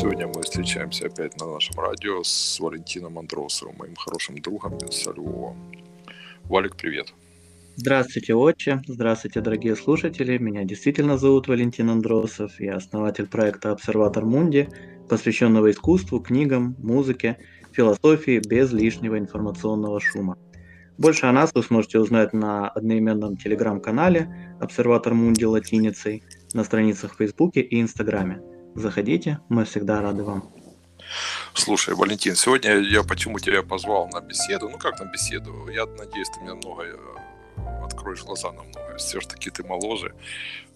Сегодня мы встречаемся опять на нашем радио с Валентином Андросовым, моим хорошим другом из Львова. Валик, привет. Здравствуйте, отче. Здравствуйте, дорогие слушатели. Меня действительно зовут Валентин Андросов. Я основатель проекта «Обсерватор Мунди», посвященного искусству, книгам, музыке, философии без лишнего информационного шума. Больше о нас вы сможете узнать на одноименном телеграм-канале «Обсерватор Мунди» латиницей, на страницах в Фейсбуке и Инстаграме. Заходите, мы всегда рады вам. Слушай, Валентин, сегодня я почему тебя позвал на беседу? Ну как на беседу? Я надеюсь, ты мне много э, откроешь глаза на многое. Все-таки ты моложе.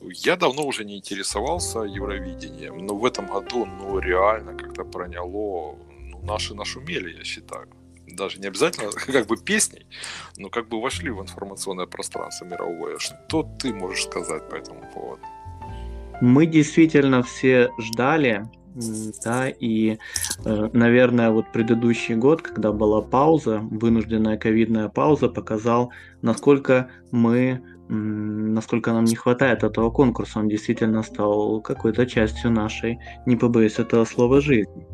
Я давно уже не интересовался Евровидением, но в этом году, ну, реально как-то проняло. Ну, наши нашумели, я считаю. Даже не обязательно как бы песней, но как бы вошли в информационное пространство мировое. Что ты можешь сказать по этому поводу? Мы действительно все ждали, да, и, э, наверное, вот предыдущий год, когда была пауза, вынужденная ковидная пауза, показал, насколько мы, насколько нам не хватает этого конкурса. Он действительно стал какой-то частью нашей, не побоюсь этого слова, жизни.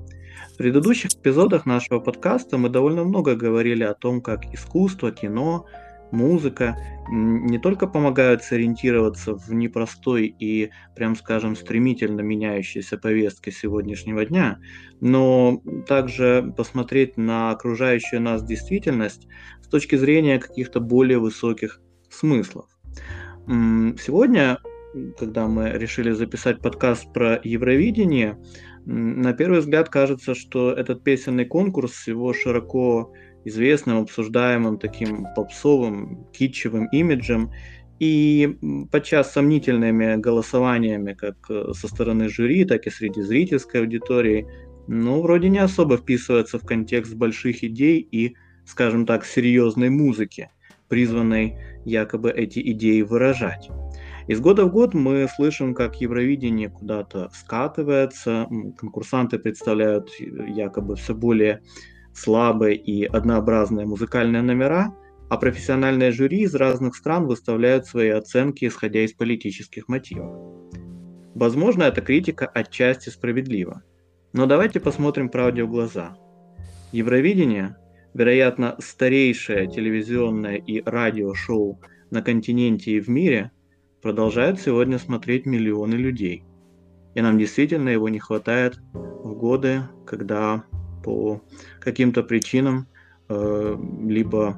В предыдущих эпизодах нашего подкаста мы довольно много говорили о том, как искусство, кино, музыка не только помогают сориентироваться в непростой и, прям скажем, стремительно меняющейся повестке сегодняшнего дня, но также посмотреть на окружающую нас действительность с точки зрения каких-то более высоких смыслов. Сегодня, когда мы решили записать подкаст про Евровидение, на первый взгляд кажется, что этот песенный конкурс с его широко известным, обсуждаемым таким попсовым, китчевым имиджем и подчас сомнительными голосованиями как э, со стороны жюри, так и среди зрительской аудитории, ну, вроде не особо вписывается в контекст больших идей и, скажем так, серьезной музыки, призванной якобы эти идеи выражать. Из года в год мы слышим, как Евровидение куда-то скатывается, конкурсанты представляют э, якобы все более слабые и однообразные музыкальные номера, а профессиональные жюри из разных стран выставляют свои оценки, исходя из политических мотивов. Возможно, эта критика отчасти справедлива. Но давайте посмотрим правде в глаза. Евровидение, вероятно, старейшее телевизионное и радиошоу на континенте и в мире, продолжают сегодня смотреть миллионы людей. И нам действительно его не хватает в годы, когда по каким-то причинам э, либо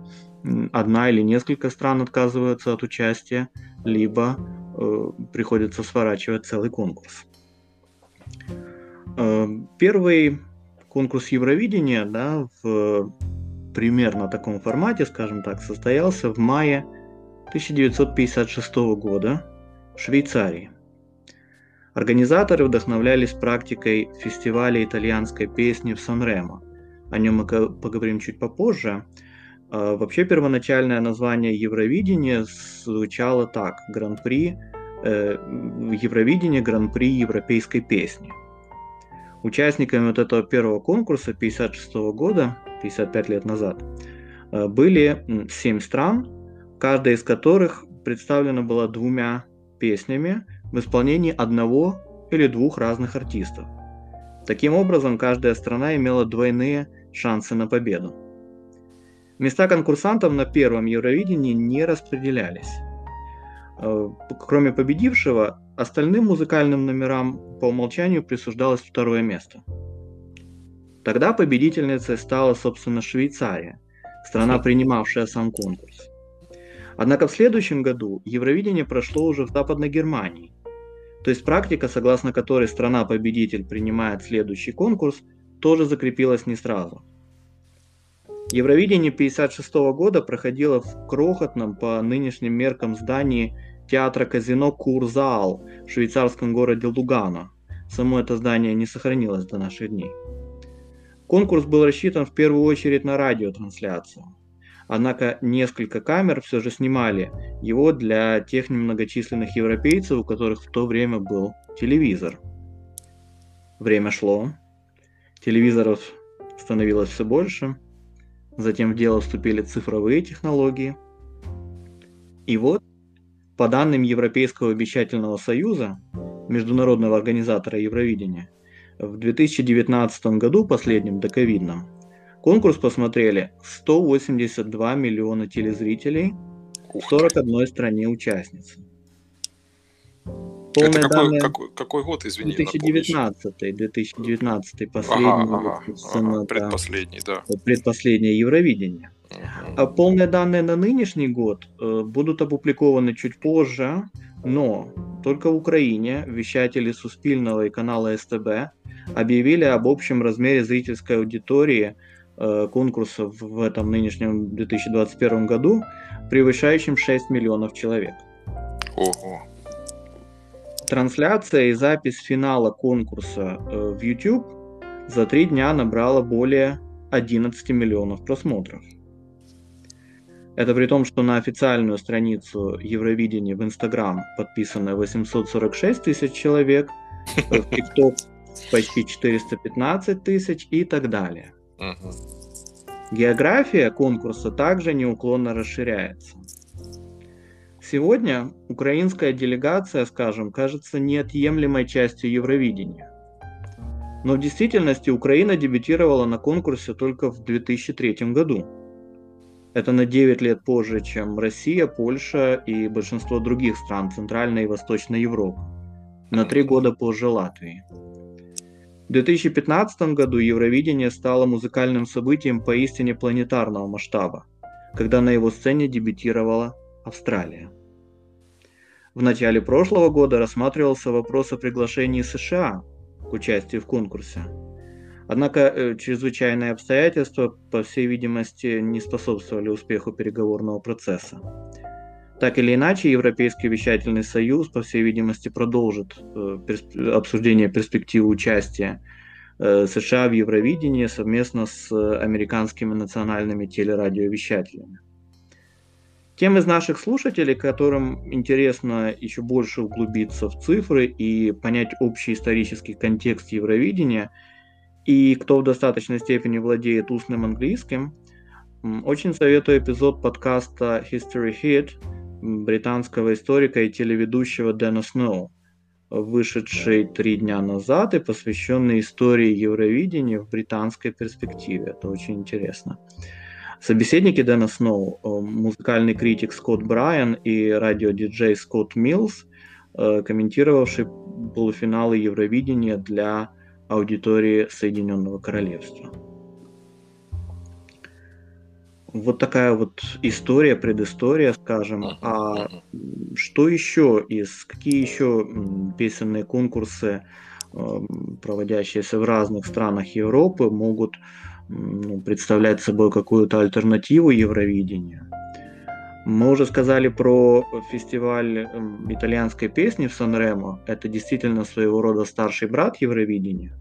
одна или несколько стран отказываются от участия, либо э, приходится сворачивать целый конкурс. Э, первый конкурс Евровидения да, в примерно таком формате, скажем так, состоялся в мае 1956 года в Швейцарии. Организаторы вдохновлялись практикой фестиваля итальянской песни в Сан-Ремо. О нем мы поговорим чуть попозже. А, вообще первоначальное название Евровидения звучало так – Гран-при э, Евровидение Гран-при европейской песни. Участниками вот этого первого конкурса 1956 года, 55 лет назад, э, были 7 стран, каждая из которых представлена была двумя песнями, в исполнении одного или двух разных артистов. Таким образом, каждая страна имела двойные шансы на победу. Места конкурсантов на первом Евровидении не распределялись. Э, кроме победившего, остальным музыкальным номерам по умолчанию присуждалось второе место. Тогда победительницей стала, собственно, Швейцария, страна, принимавшая сам конкурс. Однако в следующем году Евровидение прошло уже в Западной Германии, то есть практика, согласно которой страна-победитель принимает следующий конкурс, тоже закрепилась не сразу. Евровидение 1956 года проходило в крохотном по нынешним меркам здании театра казино Курзаал в швейцарском городе Лугано. Само это здание не сохранилось до наших дней. Конкурс был рассчитан в первую очередь на радиотрансляцию. Однако несколько камер все же снимали его для тех немногочисленных европейцев, у которых в то время был телевизор. Время шло, телевизоров становилось все больше, затем в дело вступили цифровые технологии. И вот, по данным Европейского обещательного союза, международного организатора Евровидения, В 2019 году, последнем доковидном, конкурс посмотрели 182 миллиона телезрителей в 41 стране участницы. Полные Это какой, данные... какой, какой год, извини? 2019, 2019 последний, ага, ага, ага, предпоследний, да. Предпоследнее Евровидение. Ага. А полные данные на нынешний год э, будут опубликованы чуть позже, но только в Украине вещатели Суспильного и канала СТБ объявили об общем размере зрительской аудитории э, конкурса в этом нынешнем 2021 году, превышающим 6 миллионов человек. Ого. Трансляция и запись финала конкурса э, в YouTube за три дня набрала более 11 миллионов просмотров. Это при том, что на официальную страницу Евровидения в Инстаграм подписано 846 тысяч человек, в ТикТок почти 415 тысяч и так далее. География конкурса также неуклонно расширяется. Сегодня украинская делегация, скажем, кажется неотъемлемой частью Евровидения. Но в действительности Украина дебютировала на конкурсе только в 2003 году. Это на 9 лет позже, чем Россия, Польша и большинство других стран Центральной и Восточной Европы. На 3 года позже Латвии. В 2015 году Евровидение стало музыкальным событием поистине планетарного масштаба, когда на его сцене дебютировала Австралия. В начале прошлого года рассматривался вопрос о приглашении США к участию в конкурсе. Однако э, чрезвычайные обстоятельства, по всей видимости, не способствовали успеху переговорного процесса. Так или иначе, Европейский вещательный союз, по всей видимости, продолжит э, обсуждение перспективы участия э, США в Евровидении совместно с американскими национальными телерадиовещателями. Тем из наших слушателей, которым интересно еще больше углубиться в цифры и понять общий исторический контекст Евровидения, и кто в достаточной степени владеет устным английским, очень советую эпизод подкаста History Hit британского историка и телеведущего Дэна Сноу, вышедший три дня назад и посвященный истории Евровидения в британской перспективе. Это очень интересно. Собеседники Дэна Сноу, э, музыкальный критик Скотт Брайан и радиодиджей Скотт Милс, э, комментировавший полуфиналы Евровидения для аудитории Соединенного Королевства. Вот такая вот история, предыстория, скажем. А что еще из, какие еще песенные конкурсы, э, проводящиеся в разных странах Европы, могут ну, представлять собой какую-то альтернативу Евровидению. Мы уже сказали про фестиваль эм, итальянской песни в Сан-Ремо. Это действительно своего рода старший брат Евровидения.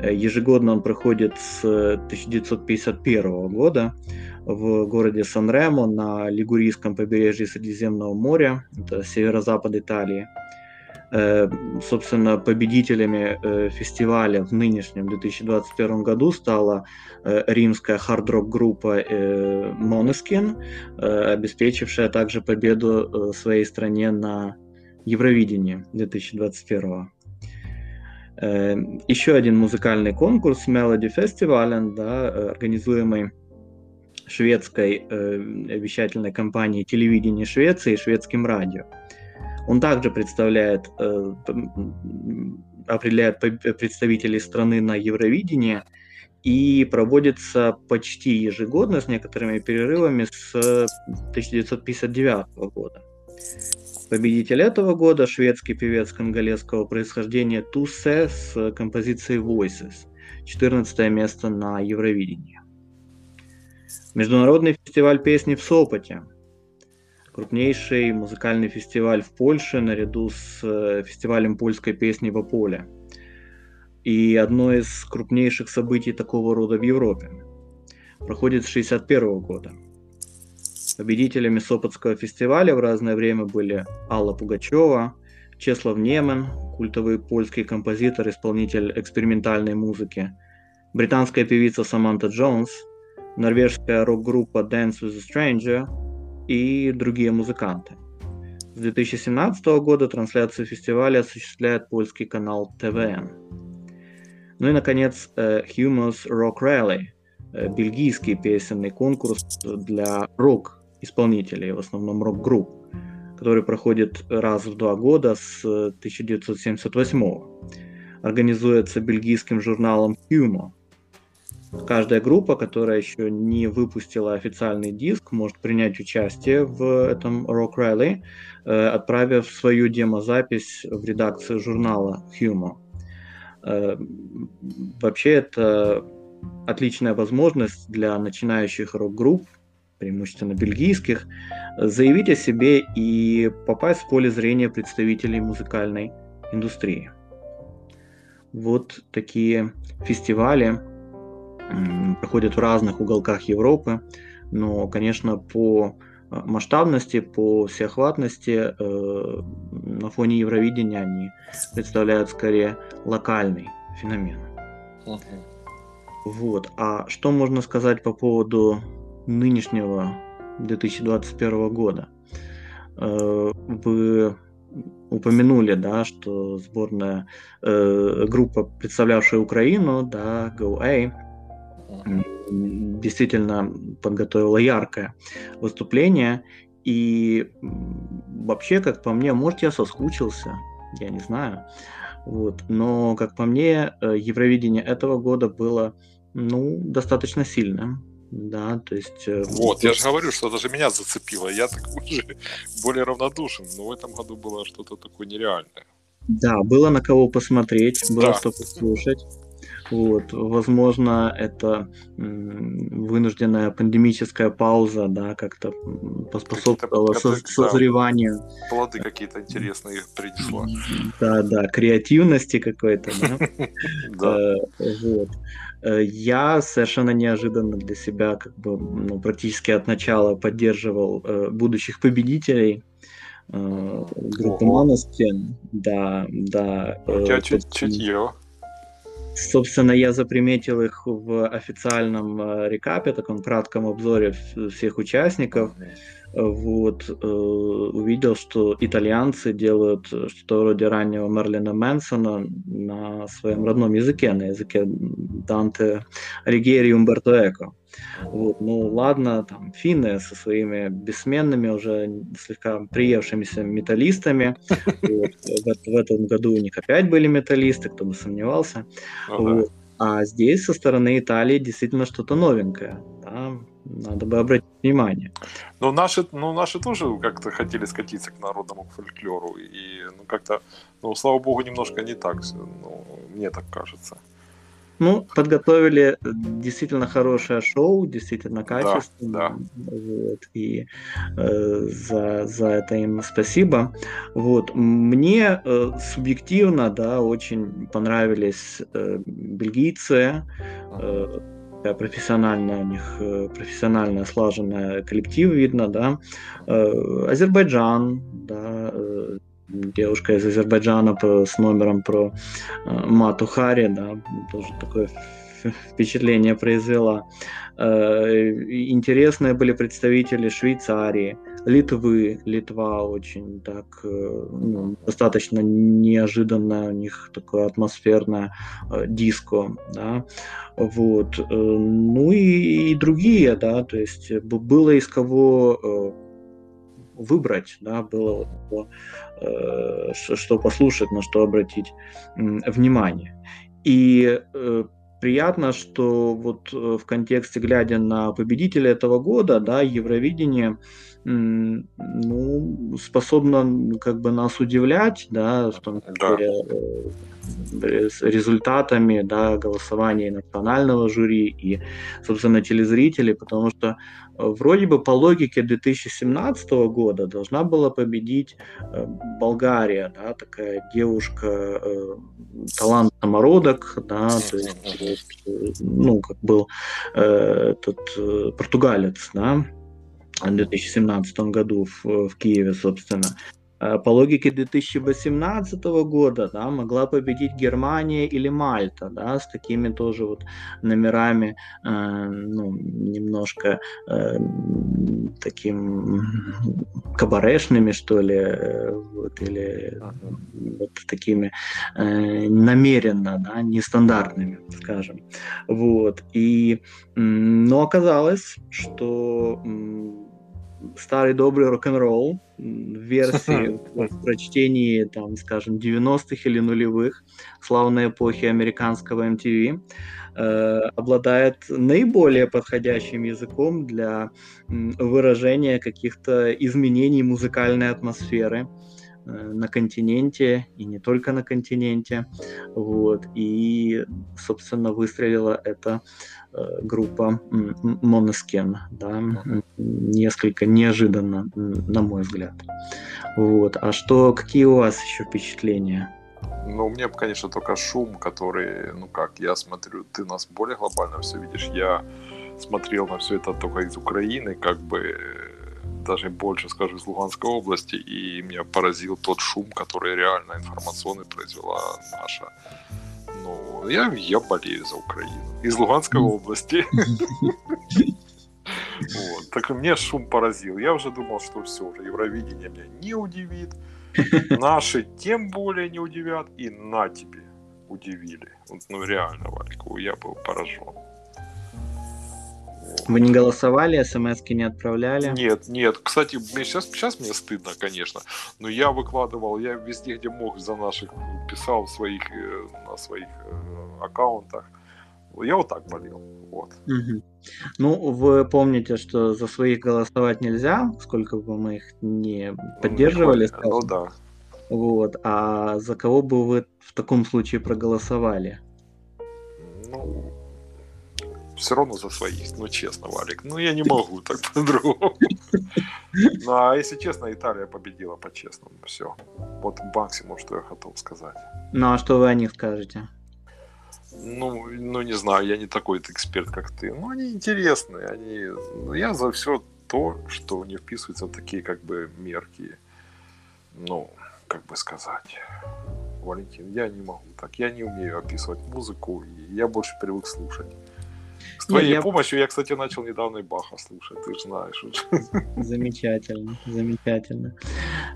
Э, ежегодно он проходит с 1951 года в городе Сан-Ремо на Лигурийском побережье Средиземного моря, это северо-запад Италии. Э, собственно, победителями э, фестиваля в нынешнем 2021 году стала э, римская хард-рок группа Måneskin, обеспечившая также победу своей стране на Евровидении 2021. Еще один музыкальный конкурс Melody Festival, да, организуемый шведской вещательной компанией телевидения Швеции и шведским радио. Он также представляет, э, определяет представителей страны на Евровидении и проводится почти ежегодно с некоторыми перерывами с 1959 года. Победитель этого года – шведский певец конголезского происхождения Тусе с композицией Voices, 14 место на Евровидении. Международный фестиваль песни в Сопоте крупнейший музыкальный фестиваль в Польше наряду с э, фестивалем польской песни в Ополе. И одно из крупнейших событий такого рода в Европе. Проходит с 1961 года. Победителями Сопотского фестиваля в разное время были Алла Пугачева, Чеслав Немен, культовый польский композитор, исполнитель экспериментальной музыки, британская певица Саманта Джонс, норвежская рок-группа Dance with a Stranger – и другие музыканты. С 2017 года трансляцию фестиваля осуществляет польский канал ТВН. Ну и, наконец, Humus Rock Rally, бельгийский песенный конкурс для рок-исполнителей, в основном рок-групп, который проходит раз в два года с 1978 Организуется бельгийским журналом Humo. Каждая группа, которая еще не выпустила официальный диск, может принять участие в этом Rock Rally, э, отправив свою демозапись в редакцию журнала Humo. Э, вообще это отличная возможность для начинающих рок-групп, преимущественно бельгийских, заявить о себе и попасть в поле зрения представителей музыкальной индустрии. Вот такие фестивали проходят в разных уголках Европы, но, конечно, по э, масштабности, по всеохватности э, на фоне Евровидения они представляют скорее локальный феномен. Вот. А что можно сказать по поводу нынешнего 2021 года? Э, вы упомянули, да, что сборная э, группа, представлявшая Украину, да, GoA, действительно подготовила яркое выступление. И вообще, как по мне, может, я соскучился, я не знаю. Вот. Но, как по мне, э, Евровидение этого года было ну, достаточно сильным. Да, то есть... Э, вот, я же говорю, что даже меня зацепило. Я так уже более равнодушен, но в этом году было что-то такое нереальное. Да, было на кого посмотреть, было да. что послушать. Вот, возможно, это вынужденная пандемическая пауза, да, как-то поспособствовала со- созреванию. Плоды какие-то интересные принесла. Да, да, креативности какой-то, да. Э, вот. Э, я совершенно неожиданно для себя, как бы, ну, практически от начала поддерживал э, будущих победителей группы Маноскен. Да, да. У тебя чутье. Собственно, я заприметил их в официальном э, рекапе, таком кратком обзоре всех участников. Вот, э, увидел, что итальянцы делают что-то вроде раннего Мерлина Мэнсона на своем родном языке, на языке Данте Ригери и Умберто Эко. Вот, ну ладно, там финны со своими бессменными, уже слегка приевшимися металлистами. Вот, в, в этом году у них опять были металлисты, кто бы сомневался. Ага. Вот. А здесь со стороны Италии действительно что-то новенькое. Да? Надо бы обратить внимание. Но наши, ну, наши тоже как-то хотели скатиться к народному фольклору. И ну, как-то, ну, слава богу, немножко не так. Ну, мне так кажется. Ну, подготовили действительно хорошее шоу, действительно качественное. Да, да. Вот, и э, за, за это им спасибо. Вот, мне э, субъективно, да, очень понравились э, бельгийцы. Э, профессионально у них э, профессионально слаженный коллектив видно, да. Э, Азербайджан, да, девушка из Азербайджана с номером про э, Мату Хари, да, тоже такое впечатление произвела. Э, интересные были представители Швейцарии, Литвы, Литва очень так э, ну, достаточно неожиданное у них такое атмосферное э, диско, да, вот, э, ну и, и другие, да, то есть было из кого выбрать, да, было что послушать, на что обратить внимание. И приятно, что вот в контексте, глядя на победителя этого года, да, Евровидение ну, способно как бы нас удивлять, да, в том числе да. Э, с результатами да, голосования национального жюри и, собственно, телезрителей, потому что э, вроде бы по логике 2017 года должна была победить э, Болгария, да, такая девушка, талант самородок, да, то есть, ну, как был этот португалец, да, 2017 году в, в Киеве, собственно. Э, по логике 2018 года да, могла победить Германия или Мальта, да, с такими тоже вот номерами, э, ну, немножко э, таким кабарешными, что ли, э, вот, или вот такими э, намеренно, да, нестандартными, скажем. Вот. И, но оказалось, что старый добрый рок-н-ролл в версии в прочтении, там, скажем, 90-х или нулевых, славной эпохи американского MTV, э, обладает наиболее подходящим языком для выражения каких-то изменений музыкальной атмосферы. э, на континенте и не только на континенте. Вот. И, собственно, выстрелила это Э, группа Monoskin, да, несколько неожиданно, на мой взгляд. Вот. А что, какие у вас еще впечатления? Ну, мне, конечно, только шум, который, ну как, я смотрю, ты нас более глобально все видишь. Я смотрел на все это только из Украины, как бы даже больше, скажу, из Луганской области, и меня поразил тот шум, который реально информационный произвела наша ну, я, я болею за Украину. Из Луганской области. Вот. Так мне шум поразил. Я уже думал, что все, уже Евровидение меня не удивит. Наши тем более не удивят. И на тебе удивили. Вот, ну реально, Вальку, я был поражен. Вы не голосовали, смс не отправляли? Нет, нет. Кстати, сейчас, сейчас мне стыдно, конечно. Но я выкладывал, я везде, где мог, за наших писал своих, э, на своих э, аккаунтах. Я вот так болел. Вот. Угу. Ну, вы помните, что за своих голосовать нельзя, сколько бы мы их не поддерживали. Ну, ну да. Вот. А за кого бы вы в таком случае проголосовали? Ну, все равно за своих, ну честно, Валик. Ну я не могу так по-другому. Ну а если честно, Италия победила по-честному. Все. Вот максимум, что я хотел сказать. Ну а что вы о них скажете? Ну, ну не знаю, я не такой эксперт, как ты. Ну, они интересные, они... Ну, я за все то, что не вписывается в такие, как бы, мерки, ну, как бы сказать, Валентин, я не могу так. Я не умею описывать музыку, я больше привык слушать. С твоей я... помощью я, кстати, начал недавно и Баха слушать, ты же знаешь. Замечательно, замечательно.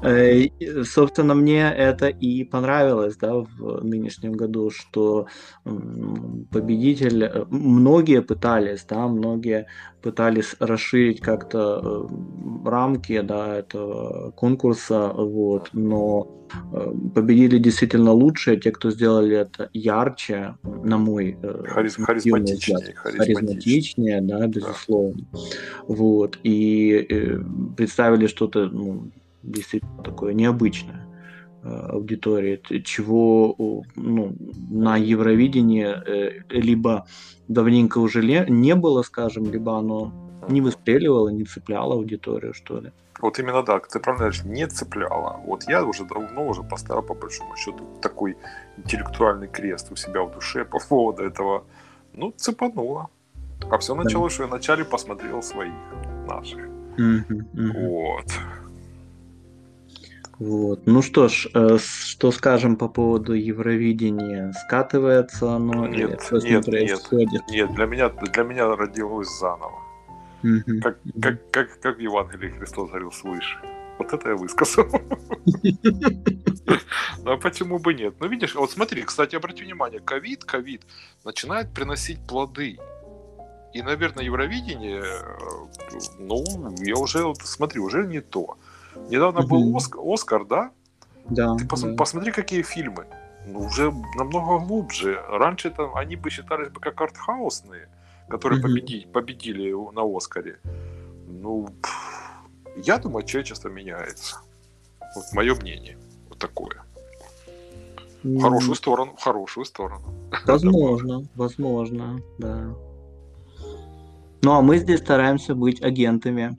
Э, собственно, мне это и понравилось, да, в нынешнем году, что победитель, э, многие пытались, да, многие пытались расширить как-то э, рамки, да, этого конкурса, вот, но победили действительно лучшие, те, кто сделали это ярче, на мой Хариз, харизматичнее, харизматичнее харизматичнее, да, безусловно. Да. Вот. И э, представили что-то ну, действительно такое необычное э, аудитории, чего ну, на Евровидении э, либо давненько уже не было, скажем, либо оно не выстреливало, не цепляло аудиторию, что ли. Вот именно так, ты правильно говоришь, не цепляло. Вот я уже давно уже поставил по большому счету такой интеллектуальный крест у себя в душе по поводу этого. Ну, цепануло. А все началось, что я вначале посмотрел своих, наших. Вот. Вот. Ну что ж, э, что скажем по поводу Евровидения? Скатывается оно? Нет, нет, нет, нет. Для меня, для меня родилось заново. Угу. Как, как, как, как в Евангелии Христос говорил свыше. Вот это я высказал. А почему бы нет? Ну видишь, вот смотри, кстати, обрати внимание, ковид, ковид начинает приносить плоды. И, наверное, Евровидение, э, ну, я уже, вот, смотри, уже не то. Недавно угу. был Оскар, Оскар, да? Да. Ты пос, да. посмотри, какие фильмы. Ну, уже намного глубже. Раньше там они бы считались бы как артхаусные, которые угу. победили, победили на Оскаре. Ну, я думаю, человечество меняется. Вот мое мнение. Вот такое. В хорошую сторону, в хорошую сторону. Возможно, возможно, да. Ну, а мы здесь стараемся быть агентами.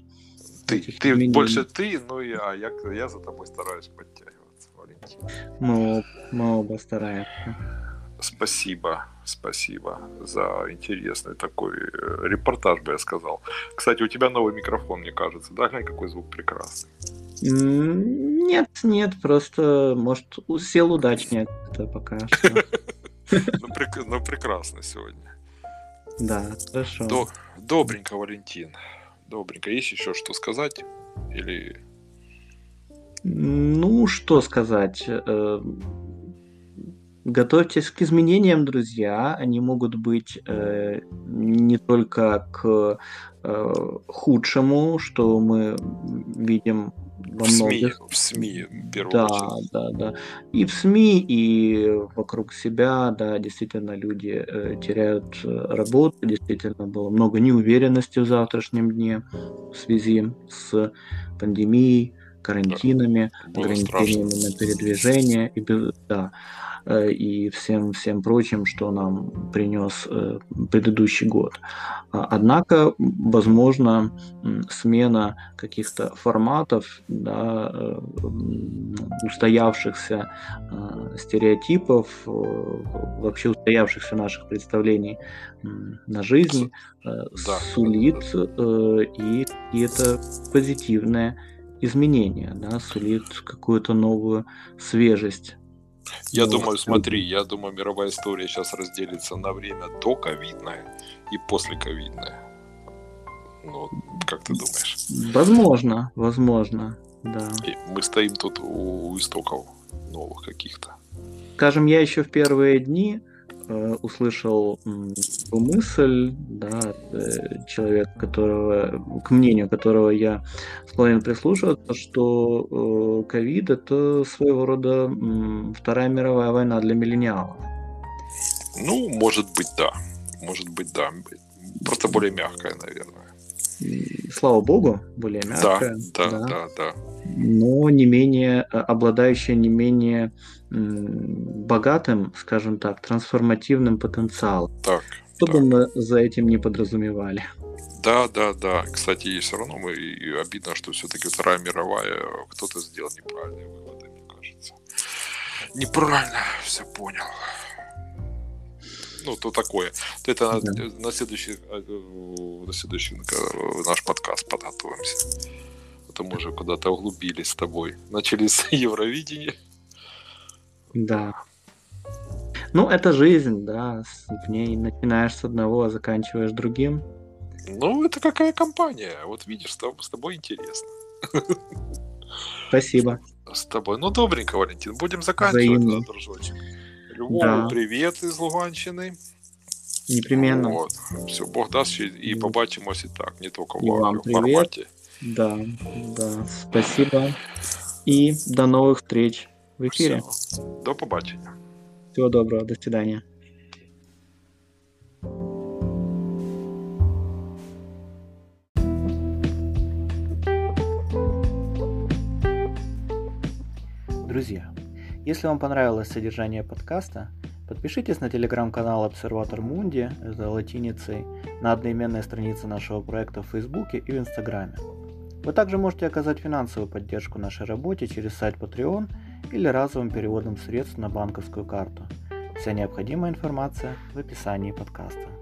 Ты, ты больше ты, ну я, я, я за тобой стараюсь подтягиваться, Валентин. Мы, мы оба стараемся. Спасибо, спасибо за интересный такой э, репортаж, бы я сказал. Кстати, у тебя новый микрофон, мне кажется, да? Глянь, какой звук прекрасный. Нет, нет, просто, может, сел удачнее пока что. Ну, ну, прекрасно сегодня. Да, хорошо. До- Добренько, Валентин. Добренько. Есть еще что сказать? Или... Ну, что сказать. э, Готовьтесь к изменениям, друзья. Они могут быть э, не только к э, худшему, что мы видим во В СМИ, многих в СМИ, в первую Да, очередь. да, да. И в СМИ, и вокруг себя, да, действительно люди э, теряют э, работу, действительно было много неуверенности в завтрашнем дне в связи с пандемией, карантинами, Было ограничениями страшно. на передвижение и, да, э, и всем, всем прочим, что нам принес э, предыдущий год. А, Однако, возможно, смена каких-то форматов, да, э, устоявшихся стереотипов, вообще устоявшихся наших представлений на жизнь, Да. сулит э, и какие-то позитивные изменения, да, сулит какую-то новую свежесть. Я Ну, думаю, смотри, я думаю, мировая история сейчас разделится на время до ковидное и после ковидное. Ну, как ты думаешь? Возможно, возможно, да. И мы стоим тут у, у истоков новых каких-то. Скажем, я еще в первые дни услышал м, такую мысль, да, э, человек, которого, к мнению которого я склонен прислушиваться, что э, ковид это своего рода Вторая мировая война для миллениалов. Ну, может быть, да. Может быть, да. Просто более мягкая, наверное. И, слава богу, более мягкая, да, да, да, да. но не менее э, обладающая не менее богатым, скажем так, трансформативным потенциалом. Так. Что так. бы мы за этим не подразумевали. Да, да, да. Кстати, и все равно мы и обидно, что все-таки Вторая мировая кто-то сделал неправильные выводы, мне кажется. Неправильно все понял. Ну, то такое. То это на, Да. на следующий, э, на следующий э, наш подкаст подготовимся. А то мы уже куда-то углубились с тобой. Начали с Евровидения. Да. Ну, это жизнь, да. В ней начинаешь с одного, а заканчиваешь другим. Ну, это какая компания. Вот видишь, с тоб- с тобой интересно. Спасибо. С тобой. Ну, добренько, Валентин. Будем заканчивать, Взаимно. да, дружочек. Львову Да. привіт із Луганщини. Непременно. Вот. Все, Бог дасть, ще і Мгм. побачимось і так, не тільки в І вам аудіоформаті. Да, да. Спасибо. И до новых встреч в эфире. Все. До побачення. Всего доброго. До свидания. Друзья, если вам понравилось содержание подкаста, подпишитесь на телеграм-канал Обсерватор Мунди, это латиницей, на одноименной странице нашего проекта в Фейсбуке и в Инстаграме. Вы также можете оказать финансовую поддержку нашей работе через сайт Patreon или разовым переводом средств на банковскую карту. Вся необходимая информация в описании подкаста.